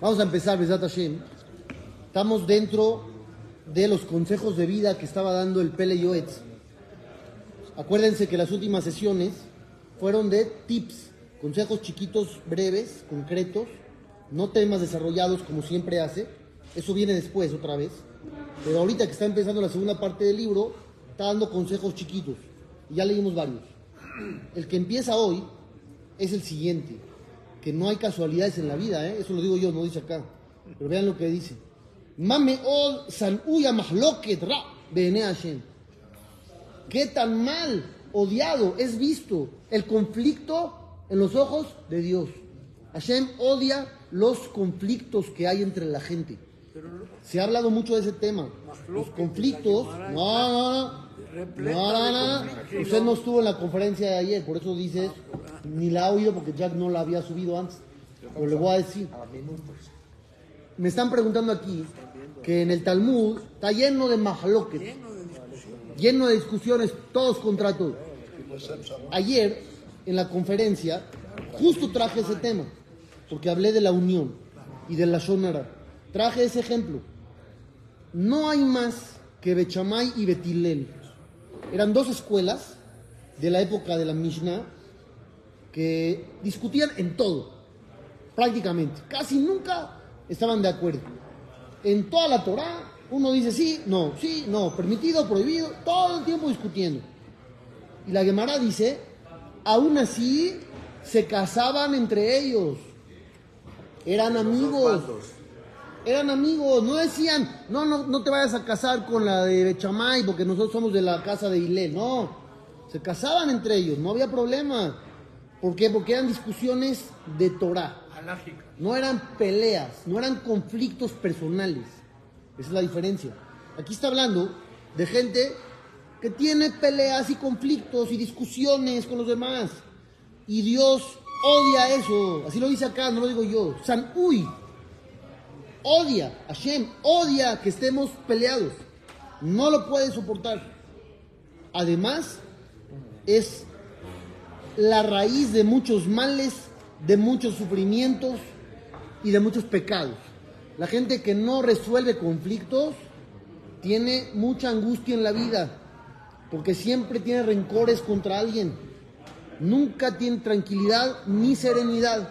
Vamos a empezar, Besat Hashem. Estamos dentro de los consejos de vida que estaba dando el Pele Yoetz. Acuérdense que las últimas sesiones fueron de tips, consejos chiquitos, breves, concretos, no temas desarrollados como siempre hace. Eso viene después otra vez. Pero ahorita que está empezando la segunda parte del libro, está dando consejos chiquitos. Y ya leímos varios. El que empieza hoy es el siguiente. Que no hay casualidades en la vida, ¿eh? eso lo digo yo, no dice acá. Pero vean lo que dice. Mame od san uya mahloket ra Hashem. ¿Qué tan mal, odiado es visto el conflicto en los ojos de Dios? Hashem odia los conflictos que hay entre la gente. Se ha hablado mucho de ese tema. Los conflictos. No, no, no. No, no, no. Usted no estuvo en la conferencia de ayer, por eso dices, ni la ha oído porque Jack no la había subido antes. Pero le voy a decir. Me están preguntando aquí que en el Talmud está lleno de mahloques, lleno de discusiones, todos contra todos. Ayer, en la conferencia, justo traje ese tema, porque hablé de la unión y de la shonara. Traje ese ejemplo. No hay más que Bechamay y Betilel. Eran dos escuelas de la época de la Mishnah que discutían en todo, prácticamente. Casi nunca estaban de acuerdo. En toda la Torah, uno dice sí, no, sí, no, permitido, prohibido, todo el tiempo discutiendo. Y la Gemara dice, aún así se casaban entre ellos. Eran amigos. Eran amigos, no decían, no, no, no te vayas a casar con la de Bechamay porque nosotros somos de la casa de Ilé. No, se casaban entre ellos, no había problema. ¿Por qué? Porque eran discusiones de Torah. No eran peleas, no eran conflictos personales. Esa es la diferencia. Aquí está hablando de gente que tiene peleas y conflictos y discusiones con los demás. Y Dios odia eso. Así lo dice acá, no lo digo yo. San Uy odia, Hashem odia que estemos peleados. No lo puede soportar. Además, es la raíz de muchos males, de muchos sufrimientos y de muchos pecados. La gente que no resuelve conflictos tiene mucha angustia en la vida, porque siempre tiene rencores contra alguien. Nunca tiene tranquilidad ni serenidad,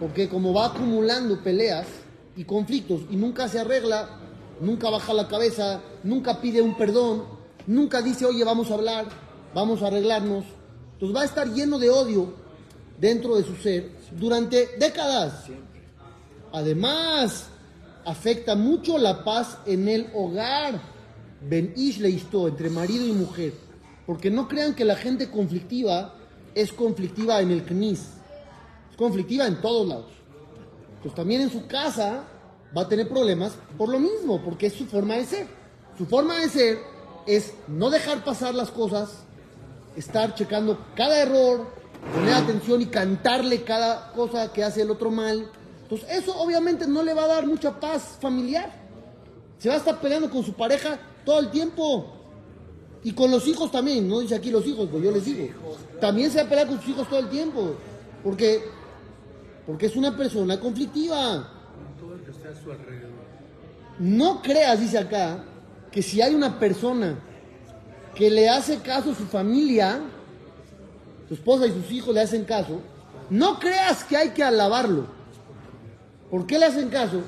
porque como va acumulando peleas, y conflictos y nunca se arregla, nunca baja la cabeza, nunca pide un perdón, nunca dice, oye, vamos a hablar, vamos a arreglarnos. Entonces va a estar lleno de odio dentro de su ser durante décadas. Además, afecta mucho la paz en el hogar. Ben Ish entre marido y mujer. Porque no crean que la gente conflictiva es conflictiva en el CNIS. Es conflictiva en todos lados pues también en su casa va a tener problemas por lo mismo, porque es su forma de ser. Su forma de ser es no dejar pasar las cosas, estar checando cada error, poner atención y cantarle cada cosa que hace el otro mal. Entonces eso obviamente no le va a dar mucha paz familiar. Se va a estar peleando con su pareja todo el tiempo. Y con los hijos también, no dice aquí los hijos, pues yo les digo. También se va a pelear con sus hijos todo el tiempo. Porque porque es una persona conflictiva. No creas, dice acá, que si hay una persona que le hace caso a su familia, su esposa y sus hijos le hacen caso, no creas que hay que alabarlo. ¿Por qué le hacen caso?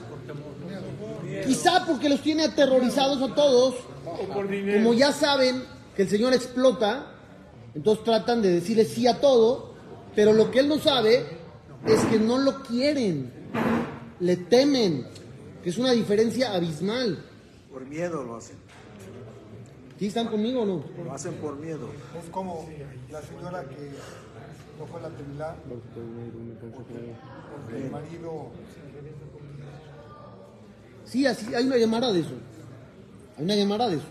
Quizá porque los tiene aterrorizados a todos, como ya saben que el Señor explota, entonces tratan de decirle sí a todo, pero lo que él no sabe es que no lo quieren, le temen, que es una diferencia abismal. Por miedo lo hacen. ¿Sí están conmigo o no? Lo hacen por miedo. Es como la señora que no fue la tevilá porque el marido... Sí, así, hay una llamada de eso. Hay una llamada de eso.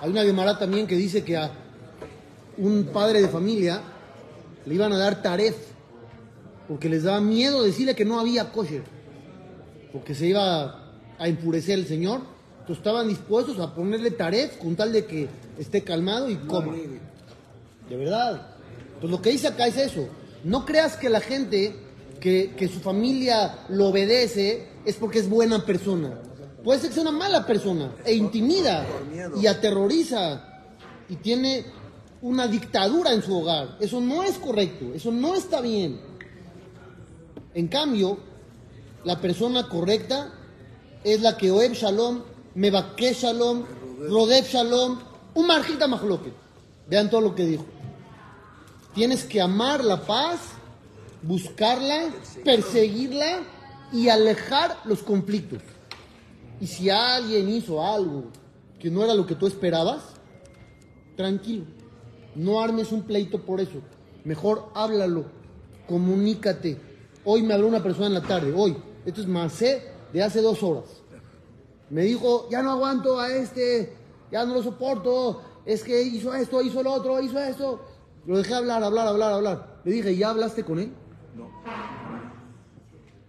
Hay una llamada también que dice que a un padre de familia le iban a dar taref porque les daba miedo decirle que no había kosher, porque se iba a enfurecer el Señor. Entonces estaban dispuestos a ponerle taref con tal de que esté calmado y coma. De verdad. Pues lo que dice acá es eso. No creas que la gente que, que su familia lo obedece, es porque es buena persona. Puede ser que sea una mala persona e intimida y aterroriza y tiene una dictadura en su hogar. Eso no es correcto, eso no está bien. En cambio, la persona correcta es la que Oeb Shalom, Mebaké Shalom, Rodeb Shalom, un marjita mahloket. Vean todo lo que dijo. Tienes que amar la paz, buscarla, perseguirla y alejar los conflictos. Y si alguien hizo algo que no era lo que tú esperabas, tranquilo. No armes un pleito por eso. Mejor háblalo, comunícate. Hoy me habló una persona en la tarde, hoy. Esto es más de hace dos horas. Me dijo, ya no aguanto a este, ya no lo soporto, es que hizo esto, hizo lo otro, hizo esto. Lo dejé hablar, hablar, hablar, hablar. Le dije, ¿ya hablaste con él? No.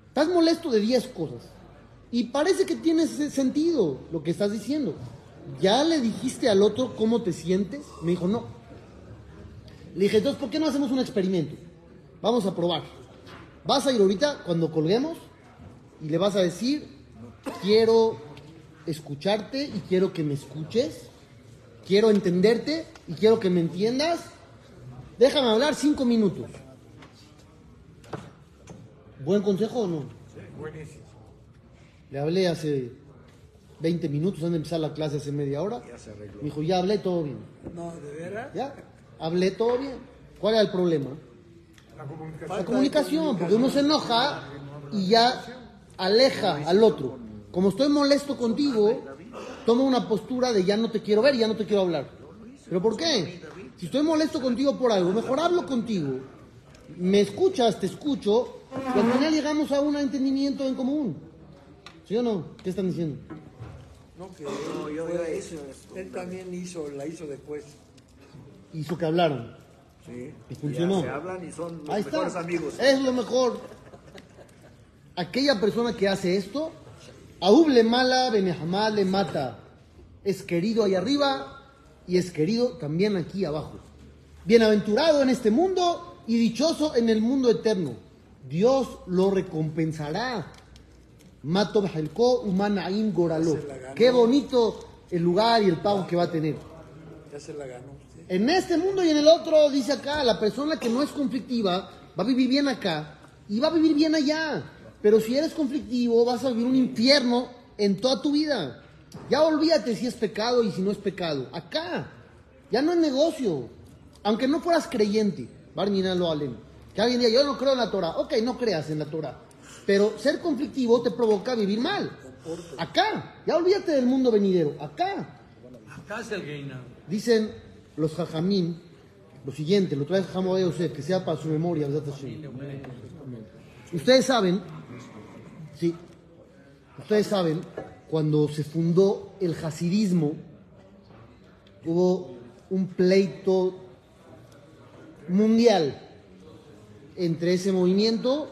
Estás molesto de 10 cosas. Y parece que tiene sentido lo que estás diciendo. ¿Ya le dijiste al otro cómo te sientes? Me dijo, no. Le dije, entonces, ¿por qué no hacemos un experimento? Vamos a probar. Vas a ir ahorita, cuando colguemos, y le vas a decir, quiero escucharte y quiero que me escuches, quiero entenderte y quiero que me entiendas. Déjame hablar cinco minutos. ¿Buen consejo o no? Buenísimo. Le hablé hace 20 minutos, antes de empezar la clase hace media hora. Ya se arregló. Me dijo, ya hablé todo bien. No, ¿de veras? ¿Ya? Hablé todo bien. ¿Cuál era el problema? La comunicación. La comunicación, porque uno se enoja y ya aleja al otro. Como estoy molesto contigo, tomo una postura de ya no te quiero ver, ya no te quiero hablar. ¿Pero por qué? Si estoy molesto contigo por algo, mejor hablo contigo. Me escuchas, te escucho, y al final llegamos a un entendimiento en común. ¿Sí o no? ¿Qué están diciendo? No, que No, yo hice esto. él también hizo, la hizo después. Hizo que hablaron. Sí. Y funcionó. Ya se hablan y son los Ahí mejores está. amigos. Es lo mejor. Aquella persona que hace esto, Aub mala, Benejamá le mata. Es querido ahí arriba y es querido también aquí abajo. Bienaventurado en este mundo y dichoso en el mundo eterno. Dios lo recompensará. Mato Bajelko Umanaim Goralo. Se la ganó. Qué bonito el lugar y el pago que va a tener. Ya se la ganó. En este mundo y en el otro, dice acá, la persona que no es conflictiva va a vivir bien acá y va a vivir bien allá. Pero si eres conflictivo, vas a vivir un infierno en toda tu vida. Ya olvídate si es pecado y si no es pecado. Acá, ya no es negocio. Aunque no fueras creyente, Barmina lo alem. Que alguien diga, yo no creo en la Torah. Ok, no creas en la Torah. Pero ser conflictivo te provoca vivir mal. Acá, ya olvídate del mundo venidero. Acá. Acá es el. Dicen los jajamín lo siguiente, lo trae Jajam Obed Yosef, que sea para su memoria. Ustedes saben, sí, ustedes saben, cuando se fundó el hasidismo, hubo un pleito mundial entre ese movimiento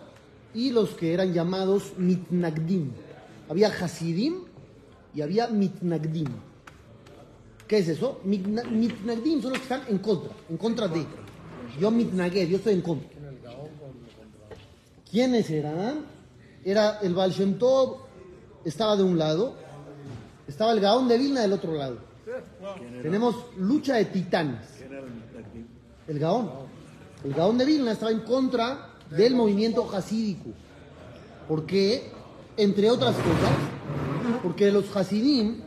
y los que eran llamados mitnagdim. Había hasidim y había mitnagdim. ¿Qué es eso? Mitna- Mitnagdim son los que están en contra, en contra de. Yo mitnaged, yo estoy en contra. ¿Quiénes eran? Era el Baal Tov, estaba de un lado, estaba el Gaón de Vilna del otro lado. Tenemos lucha de titanes. El Gaón. El Gaón de Vilna estaba en contra del movimiento hasídico. ¿Por qué? Entre otras cosas, porque los hasidim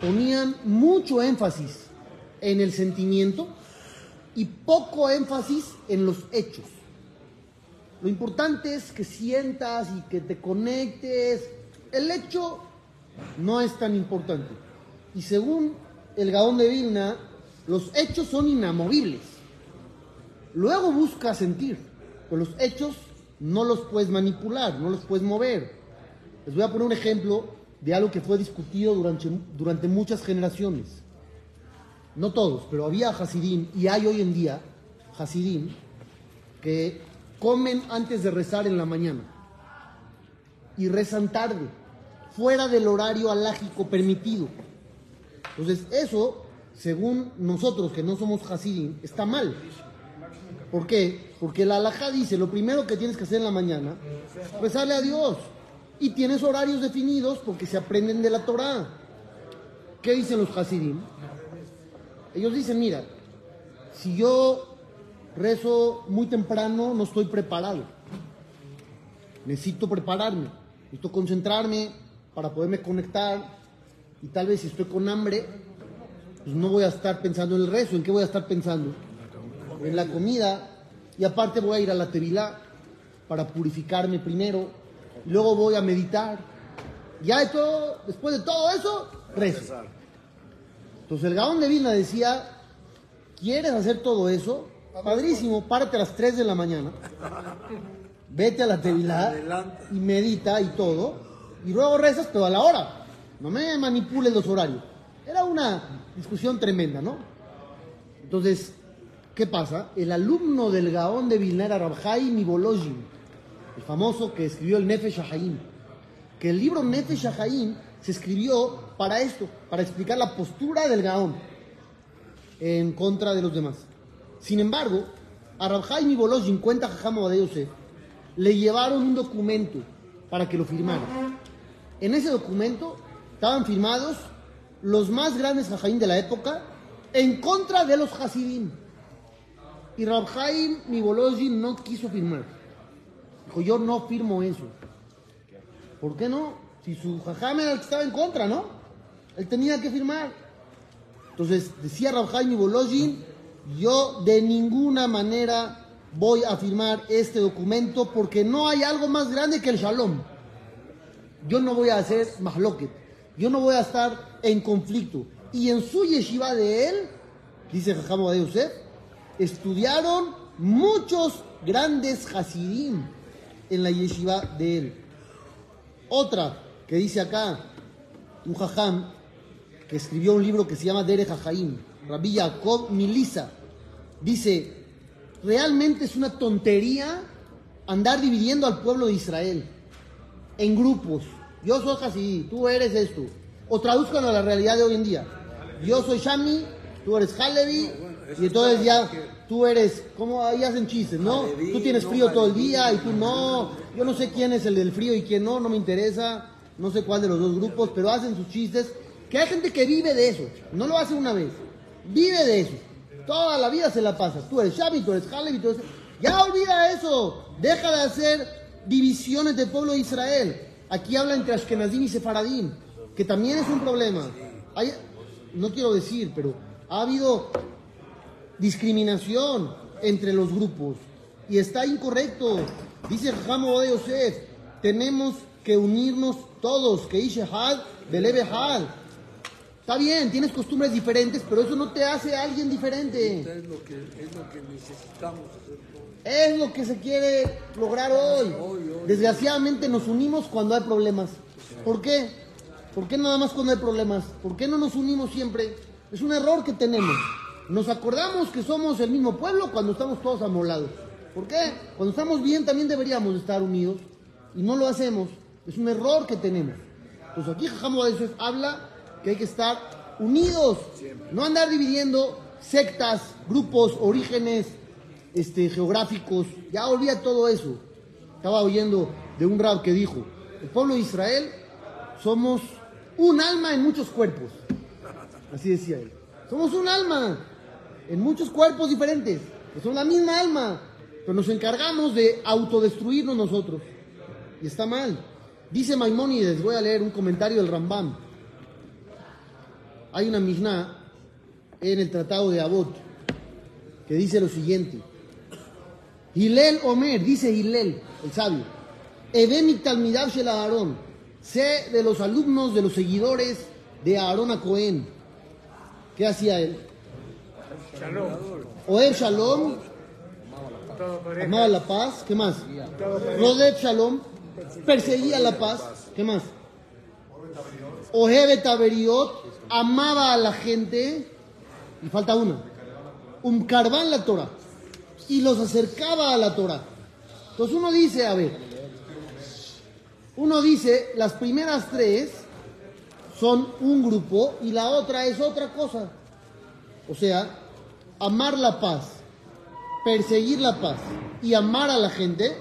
ponían mucho énfasis en el sentimiento y poco énfasis en los hechos. Lo importante es que sientas y que te conectes. El hecho no es tan importante. Y según el Gaón de Vilna, los hechos son inamovibles. Luego busca sentir, pero los hechos no los puedes manipular, no los puedes mover. Les voy a poner un ejemplo de algo que fue discutido durante, durante muchas generaciones. No todos, pero había Hasidim y hay hoy en día Hasidim que comen antes de rezar en la mañana y rezan tarde, fuera del horario alágico permitido. Entonces, eso, según nosotros que no somos Hasidim, está mal. ¿Por qué? Porque la alhaja dice, lo primero que tienes que hacer en la mañana, rezarle a Dios. Y tienes horarios definidos porque se aprenden de la Torah. ¿Qué dicen los Hasidim? Ellos dicen, mira, si yo rezo muy temprano, no estoy preparado. Necesito prepararme, necesito concentrarme para poderme conectar. Y tal vez si estoy con hambre, pues no voy a estar pensando en el rezo. ¿En qué voy a estar pensando? En la comida. Y aparte voy a ir a la tevilá para purificarme primero. Y luego voy a meditar. Ya todo, después de todo eso, rezo. Entonces el Gaón de Vilna decía, ¿quieres hacer todo eso? Padrísimo, párate a las 3 de la mañana, vete a la Tevilá y medita y todo, y luego rezas, pero a la hora. No me manipules los horarios. Era una discusión tremenda, ¿no? Entonces, ¿qué pasa? El alumno del Gaón de Vilna era Rabhaim Ibolojin, el famoso que escribió el Nefesh Haim. Que el libro Nefesh Haim se escribió para esto, para explicar la postura del Gaón en contra de los demás. Sin embargo, a Rabhaim Ibolojin, cuenta Jajam de Yosef, le llevaron un documento para que lo firmara. En ese documento estaban firmados los más grandes Jajaim de la época en contra de los Hasidim. Y Rabhaim Mibolojin no quiso firmar. Dijo, yo no firmo eso. ¿Por qué no? Si su jajam era el que estaba en contra, ¿no? Él tenía que firmar. Entonces, decía Rabhaim Mibolojin, yo de ninguna manera voy a firmar este documento porque no hay algo más grande que el shalom. Yo no voy a hacer mahloket. Yo no voy a estar en conflicto. Y en su yeshiva de él, dice Jajam de Yosef, estudiaron muchos grandes hasidim en la yeshiva de él. Otra que dice acá, un jajam que escribió un libro que se llama Dere Jajaim, Rabbi Yaakov Milisa, dice, realmente es una tontería andar dividiendo al pueblo de Israel en grupos. Yo soy Hasidí, tú eres esto. O traduzcanlo a la realidad de hoy en día. Yo soy Shami, tú eres Halevi, y entonces ya tú eres, ¿cómo ahí hacen chistes, no? Tú tienes frío todo el día y tú no. Yo no sé quién es el del frío y quién no, no me interesa. No sé cuál de los dos grupos, pero hacen sus chistes. Que hay gente que vive de eso. No lo hace una vez. Vive de eso. Toda la vida se la pasa. Tú eres Shami, tú eres Halevi, tú eres... Ya olvida eso. Deja de hacer divisiones del pueblo de Israel. Aquí habla entre Ashkenazim y Sefaradim, que también es un problema. Hay- no quiero decir, pero ha habido discriminación entre los grupos y está incorrecto. Dice Jamo de Yosef, tenemos que unirnos todos, que Ishehad, Belebe Had. Está bien, tienes costumbres diferentes, pero eso no te hace alguien diferente. Es lo que, es lo que necesitamos hacer. Es lo que se quiere lograr hoy. Desgraciadamente nos unimos cuando hay problemas. ¿Por qué? ¿Por qué nada más cuando hay problemas? ¿Por qué no nos unimos siempre? Es un error que tenemos. Nos acordamos que somos el mismo pueblo cuando estamos todos amolados. ¿Por qué? Cuando estamos bien también deberíamos estar unidos y no lo hacemos. Es un error que tenemos. Pues aquí Jajamo de habla que hay que estar unidos, no andar dividiendo sectas, grupos, orígenes, este, geográficos, ya olvida todo eso. Estaba oyendo de un rab que dijo, el pueblo de Israel somos un alma en muchos cuerpos. Así decía él. Somos un alma en muchos cuerpos diferentes, que son la misma alma, pero nos encargamos de autodestruirnos nosotros. Y está mal. Dice Maimónides, voy a leer un comentario del Rambam. Hay una Mishnah en el Tratado de Abot que dice lo siguiente. Hilel Omer, dice Hilel, el sabio, Edemi Talmidav Shel Aarón, sé de los alumnos, de los seguidores de Aarón a Cohen. ¿Qué hacía él? Shalom. Oeb Shalom, amaba la paz, ¿qué más? Rodeb Shalom, perseguía la paz, ¿qué más? Ohebe Taberiot, amaba a la gente, y falta una, Umkarban la Torah, y los acercaba a la Torah. Entonces uno dice, a ver, uno dice, las primeras tres son un grupo y la otra es otra cosa. O sea, amar la paz perseguir la paz y amar a la gente,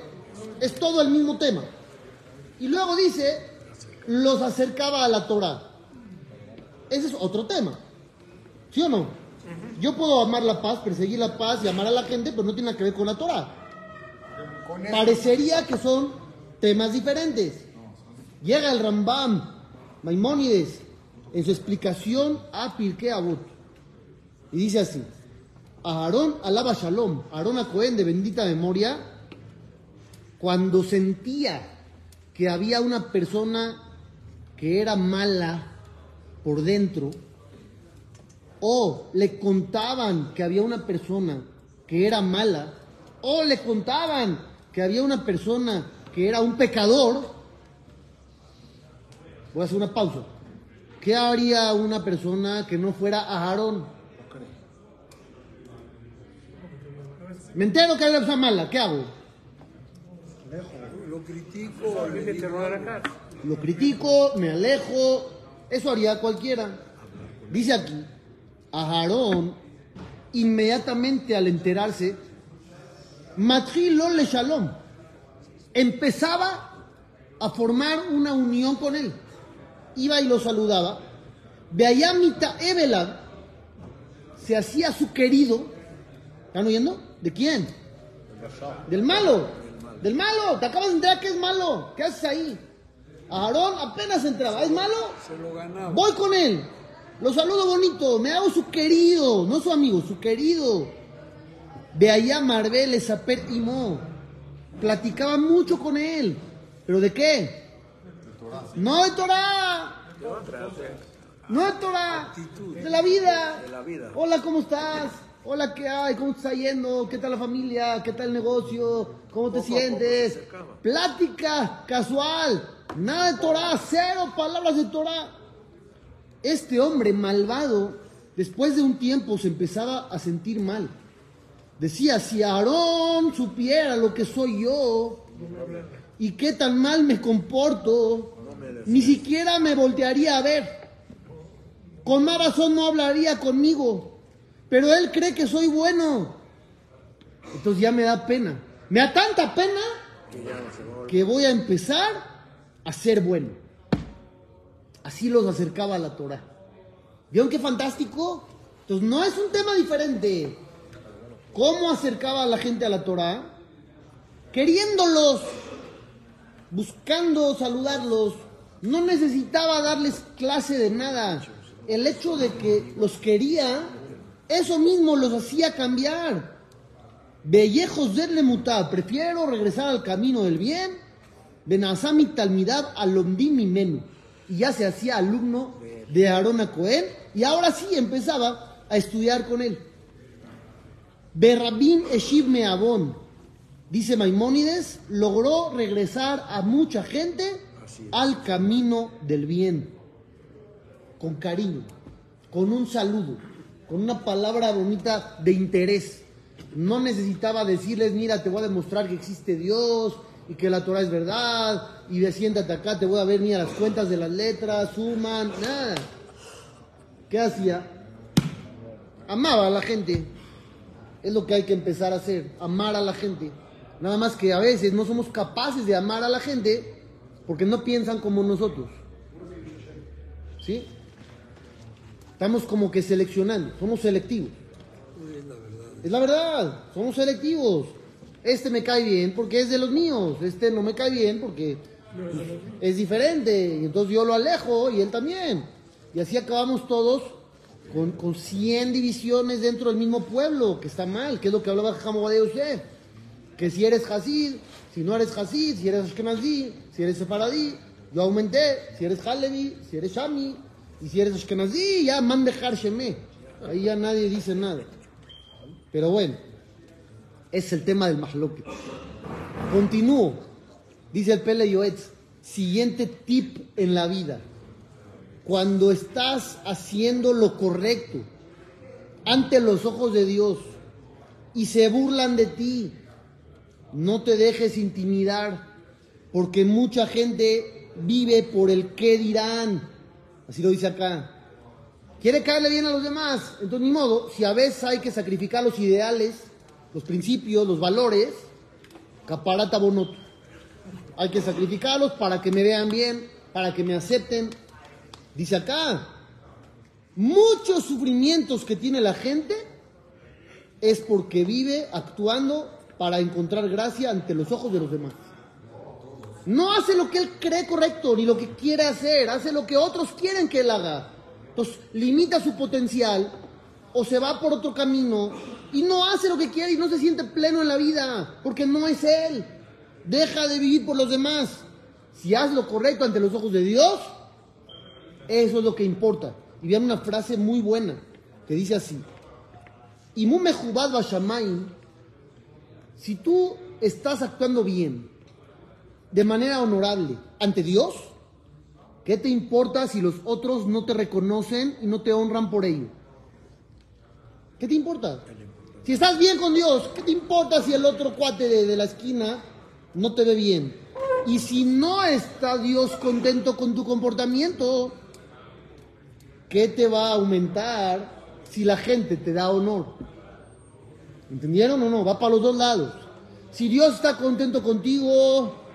es todo el mismo tema. Y luego dice, los acercaba a la Torah. Ese es otro tema. ¿Sí o no? Yo puedo amar la paz, perseguir la paz y amar a la gente, pero no tiene nada que ver con la Torah. Parecería que son temas diferentes. Llega el Rambam, Maimónides, en su explicación a Pirkei Avot. Y dice así: A Aarón alaba Shalom, Aarón a Cohen de bendita memoria, cuando sentía que había una persona que era mala por dentro, o le contaban que había una persona que era mala, o le contaban que había una persona que era un pecador, voy a hacer una pausa. ¿Qué haría una persona que no fuera a Aarón? Me entero que hay una persona mala, ¿qué hago? Lo critico, le digo, Lo critico, me alejo, eso haría cualquiera. Dice aquí, a Aarón, inmediatamente al enterarse, Matrilo le Shalom, empezaba a formar una unión con él. Iba y lo saludaba. Beayamita Evelad se hacía su querido. ¿Están oyendo? ¿De quién? Del malo. Del malo. Te acabas de enterar que es malo. ¿Qué haces ahí? Aarón apenas entraba. ¿Es malo? se lo ganaba. Voy con él. Lo saludo bonito. Me hago su querido. No su amigo, su querido. De allá Marbel, Zapet y Mo. Platicaba mucho con él. ¿Pero de qué? No de Torah. No de Torah. De la vida. Hola, ¿cómo estás? Hola, ¿qué hay? ¿Cómo te está yendo? ¿Qué tal la familia? ¿Qué tal el negocio? ¿Cómo te sientes? Plática casual. Nada de Torah. Cero palabras de Torah. Este hombre malvado, después de un tiempo, se empezaba a sentir mal. Decía, si Aarón supiera lo que soy yo y qué tan mal me comporto, ni siquiera me voltearía a ver. Con más razón no hablaría conmigo. Pero él cree que soy bueno. Entonces ya me da pena. Me da tanta pena que voy a empezar a ser bueno. Así los acercaba a la Torah. ¿Vieron qué fantástico? Entonces no es un tema diferente. ¿Cómo acercaba a la gente a la Torah? Queriéndolos, buscando saludarlos. No necesitaba darles clase de nada. El hecho de que los quería, eso mismo los hacía cambiar. Bellejos del mutad, prefiero regresar al camino del bien. Benazami talmidad alomdim menú. Y ya se hacía alumno de Aarón Cohen. Y ahora sí empezaba a estudiar con él. Berrabín Eshiv Meabón, dice Maimónides, logró regresar a mucha gente al camino del bien, con cariño, con un saludo, con una palabra bonita de interés. No necesitaba decirles, mira, te voy a demostrar que existe Dios y que la Torah es verdad, y de siéntate acá, te voy a ver, mira, las cuentas de las letras, suman, nada. ¿Qué hacía? Amaba a la gente. Es lo que hay que empezar a hacer, amar a la gente. Nada más que a veces no somos capaces de amar a la gente porque no piensan como nosotros. ¿Sí? Estamos como que seleccionando, somos selectivos. Es la verdad, somos selectivos. Este me cae bien porque es de los míos, este no me cae bien porque es diferente. Y entonces yo lo alejo y él también. Y así acabamos todos con, con 100 divisiones dentro del mismo pueblo, que está mal, que es lo que hablaba Jamo de. Que si eres Hasid, si no eres Hasid, si eres Ashkenazí, si eres Sefaradí, yo aumenté, si eres Halevi, si eres Shami, y si eres Ashkenazí, ya man dejar Shemé. Ahí ya nadie dice nada. Pero bueno, es el tema del Mahloket. Continúo. Dice el Pele Yoetz, siguiente tip en la vida. Cuando estás haciendo lo correcto ante los ojos de Dios y se burlan de ti, no te dejes intimidar, porque mucha gente vive por el qué dirán. Así lo dice acá. Quiere caerle bien a los demás. Entonces, ni modo, si a veces hay que sacrificar los ideales los principios, los valores, caparata bonoto. Hay que sacrificarlos para que me vean bien, para que me acepten. Dice acá, muchos sufrimientos que tiene la gente es porque vive actuando para encontrar gracia ante los ojos de los demás. No hace lo que él cree correcto ni lo que quiere hacer, hace lo que otros quieren que él haga. Entonces limita su potencial o se va por otro camino y no hace lo que quiere y no se siente pleno en la vida porque no es él. Deja de vivir por los demás. Si haces lo correcto ante los ojos de Dios, eso es lo que importa. Y vean una frase muy buena que dice así: Imu mejubad bashamayim, si tú estás actuando bien, de manera honorable ante Dios, ¿qué te importa si los otros no te reconocen y no te honran por ello? ¿Qué te importa? Si estás bien con Dios, ¿qué te importa si el otro cuate de, la esquina no te ve bien? Y si no está Dios contento con tu comportamiento, ¿qué te va a aumentar si la gente te da honor? ¿Entendieron o no? Va para los dos lados. Si Dios está contento contigo,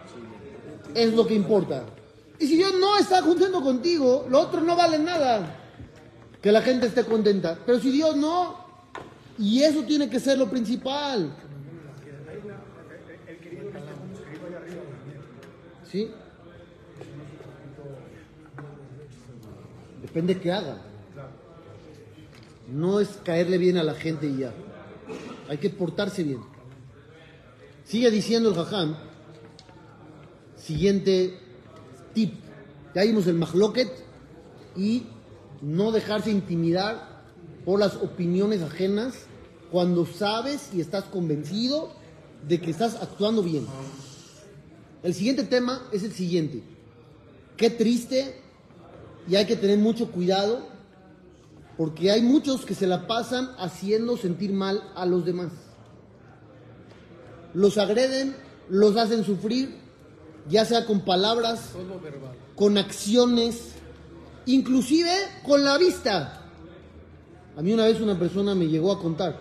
es lo que importa. Y si Dios no está contento contigo, lo otro no vale nada. Que la gente esté contenta. Pero si Dios no, y eso tiene que ser lo principal. ¿Sí? Depende qué haga. No es caerle bien a la gente y ya. Hay que portarse bien. Sigue diciendo el jajam. Siguiente tip. Ya vimos el mahloket y no dejarse intimidar por las opiniones ajenas cuando sabes y estás convencido de que estás actuando bien. El siguiente tema es el siguiente. Qué triste y hay que tener mucho cuidado porque hay muchos que se la pasan haciendo sentir mal a los demás. Los agreden, los hacen sufrir, ya sea con palabras, con acciones, inclusive con la vista. A mí una vez una persona me llegó a contar,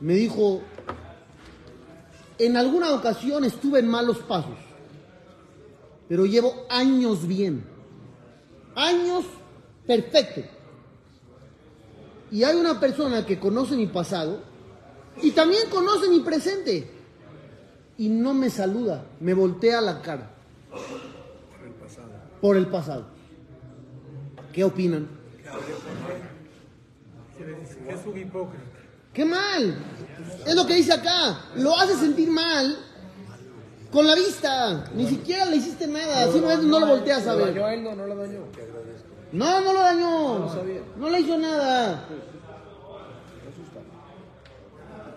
me dijo, en alguna ocasión estuve en malos pasos, pero llevo años bien, años perfecto. Y hay una persona que conoce mi pasado y también conoce mi presente y no me saluda, me voltea la cara. Por el pasado. ¿Qué opinan? Es un hipócrita. ¡Qué mal! Es lo que dice acá. Lo hace sentir mal con la vista. Ni siquiera le hiciste nada. Simplemente no lo volteas a ver. dañó a él? No, no lo dañó. No, no lo dañó. No le hizo nada.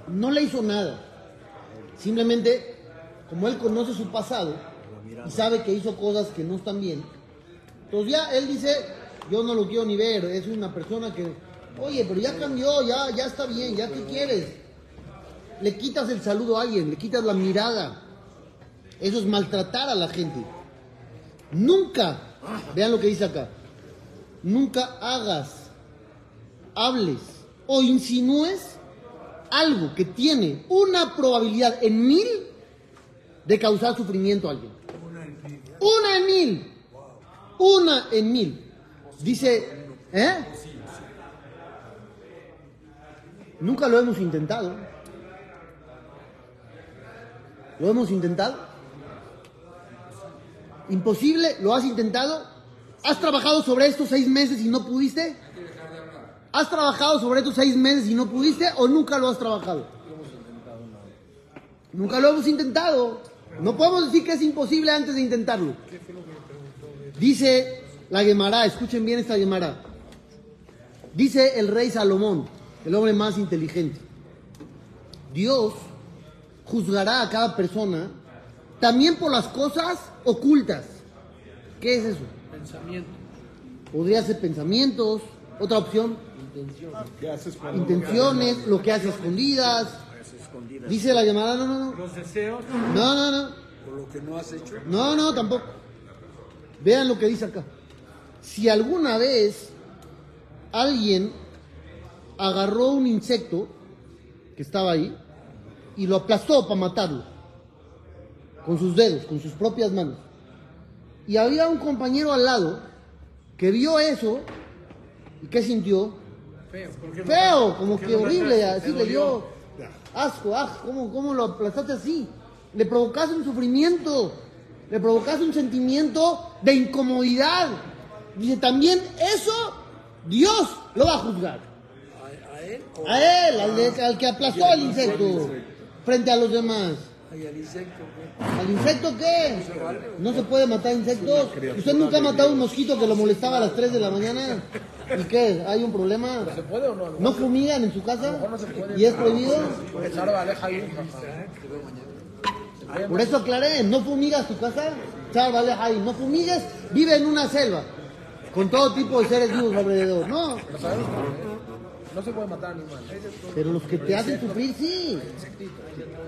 No le hizo nada. Simplemente, como él conoce su pasado y sabe que hizo cosas que no están bien, entonces ya él dice, yo no lo quiero ni ver, es una persona que, oye, pero ya cambió, ya, ya está bien, ya qué quieres. Le quitas el saludo a alguien, le quitas la mirada. Eso es maltratar a la gente. Nunca, vean lo que dice acá, nunca hagas, hables o insinúes algo que tiene una probabilidad en mil de causar sufrimiento a alguien. Una en mil. Una en mil. Dice, ¿eh? Nunca lo hemos intentado. ¿Lo hemos intentado? ¿Imposible? ¿Lo has intentado? ¿Has trabajado sobre estos seis meses y no pudiste? ¿Has trabajado sobre estos seis meses y no pudiste o nunca lo has trabajado? Nunca lo hemos intentado. No podemos decir que es imposible antes de intentarlo. Dice la Gemara, escuchen bien esta Gemara. Dice el rey Salomón, el hombre más inteligente. Dios juzgará a cada persona también por las cosas ocultas. ¿Qué es eso? Pensamiento. Podría ser pensamientos, otra opción, ¿Qué haces cuando intenciones, lo que hace escondidas. Dice la llamada, no, no, no. Los deseos. No, no, no. Por lo que no has hecho. No, no, tampoco. Vean lo que dice acá. Si alguna vez alguien agarró un insecto que estaba ahí y lo aplastó para matarlo. Con sus dedos, con sus propias manos. Y había un compañero al lado que vio eso y ¿qué sintió? Feo. ¿Por qué no? Feo, como ¿Por qué que horrible, así ¿Te le dio? Asco, ah, ¿cómo, ¿cómo lo aplastaste así? Le provocaste un sufrimiento, le provocaste un sentimiento de incomodidad. Dice, también eso Dios lo va a juzgar. ¿A, a él o A él, al, de- al que aplastó al insecto frente a los demás. ay, al insecto? güey? ¿Al insecto qué? No se puede matar insectos. ¿Usted nunca ha matado un mosquito que lo molestaba a las 3 de la mañana? ¿Y qué? ¿Hay un problema? ¿Se puede o no? ¿No fumigan en su casa? no se puede. ¿Y es prohibido? Ahí. Por eso aclaré, no fumigas tu casa, chal, vale, ahí, no fumigues, vive en una selva, con todo tipo de seres vivos alrededor, no, no, ¿eh? no se puede matar animales. pero los que te hacen sufrir sí.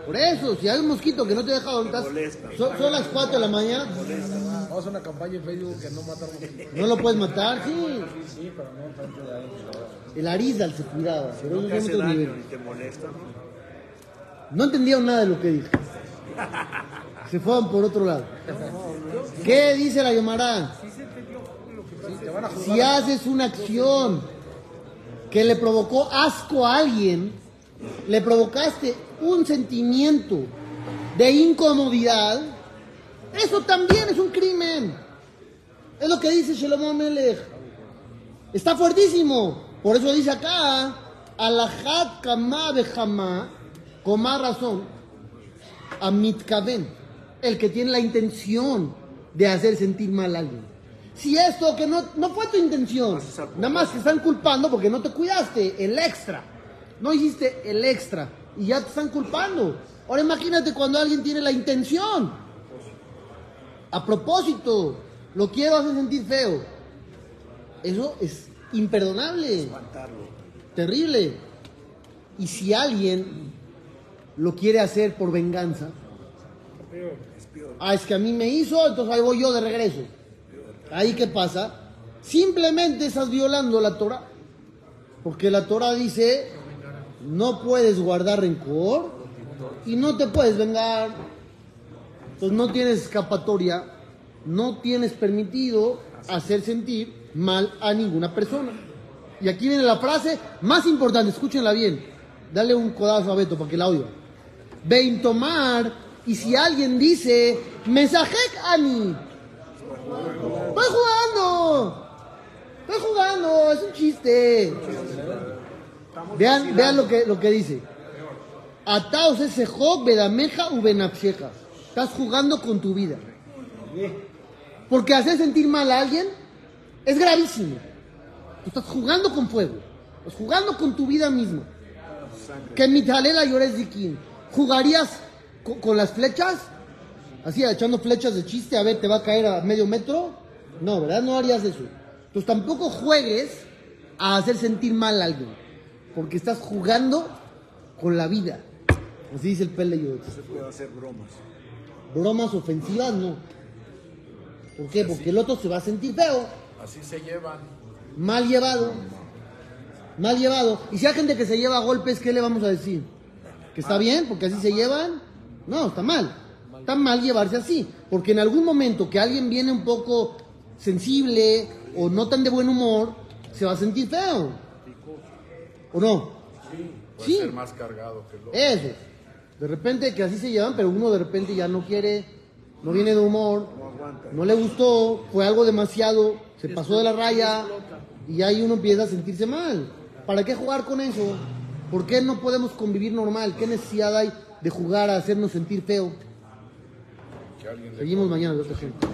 Por eso, si hay un mosquito que no te deja dormir, son, son las 4 de la mañana, Vamos a hacer una campaña en Facebook que no matan mosquitos. no lo puedes matar, sí. Sí, pero no de ahí. El Arizal se cuidaba, pero es hace daño nivel. y te molesta, ¿no? No entendieron nada de lo que dije. Se fueron por otro lado. ¿Qué dice la Yomara? Sí, te van a juzgar. Si haces una acción que le provocó asco a alguien, le provocaste un sentimiento de incomodidad, eso también es un crimen. Es lo que dice Shlomo Melech. Está fuertísimo. Por eso dice acá, alajat kama bejama, con más razón, a mitkaben, el que tiene la intención de hacer sentir mal a alguien. Si esto que no, no fue tu intención, nada más te están culpando porque no te cuidaste, el extra. No hiciste el extra y ya te están culpando. Ahora imagínate cuando alguien tiene la intención. A propósito, lo quiero hacer sentir feo. Eso es imperdonable. Terrible. Y si alguien lo quiere hacer por venganza, ah, es que a mí me hizo, entonces ahí voy yo de regreso. Ahí qué pasa? Simplemente estás violando la Torah. Porque la Torah dice, no puedes guardar rencor y no te puedes vengar. Entonces no tienes escapatoria, no tienes permitido hacer sentir mal a ninguna persona. Y aquí viene la frase más importante, escúchenla bien. Dale un codazo a Beto para que la oiga. Vein tomar, y si alguien dice, mensajek ani, estoy jugando, estoy jugando, es un chiste. Vean, vean lo que, lo que dice. Ataos ese jog bedameja u benapsheja. Estás jugando con tu vida. Porque hacer sentir mal a alguien es gravísimo. Tú estás jugando con fuego. Estás jugando con tu vida misma. Que mitalela llores dikin. ¿Jugarías co- con, las flechas? Así, echando flechas de chiste, a ver, ¿te va a caer a medio metro? No, ¿verdad? No harías eso. Entonces tampoco juegues a hacer sentir mal a alguien. Porque estás jugando con la vida. Así dice el Pele Yoetz. Se puede hacer bromas. Bromas ofensivas, no. ¿Por qué? Porque el otro se va a sentir feo, Así se llevan. mal llevado. Mal llevado. Y si hay gente que se lleva a golpes, ¿qué le vamos a decir? ¿Que está bien? Porque así se llevan. No, está mal. Está mal llevarse así. Porque en algún momento que alguien viene un poco sensible o no tan de buen humor, se va a sentir feo. ¿O no? Puede Sí. ser más cargado que lo Eso. De repente que así se llevan, pero uno de repente ya no quiere, no viene de humor, no le gustó, fue algo demasiado, se pasó de la raya y ahí uno empieza a sentirse mal. ¿Para qué jugar con eso? ¿Por qué no podemos convivir normal? ¿Qué necesidad hay de jugar a hacernos sentir feo? Seguimos mañana de otra gente.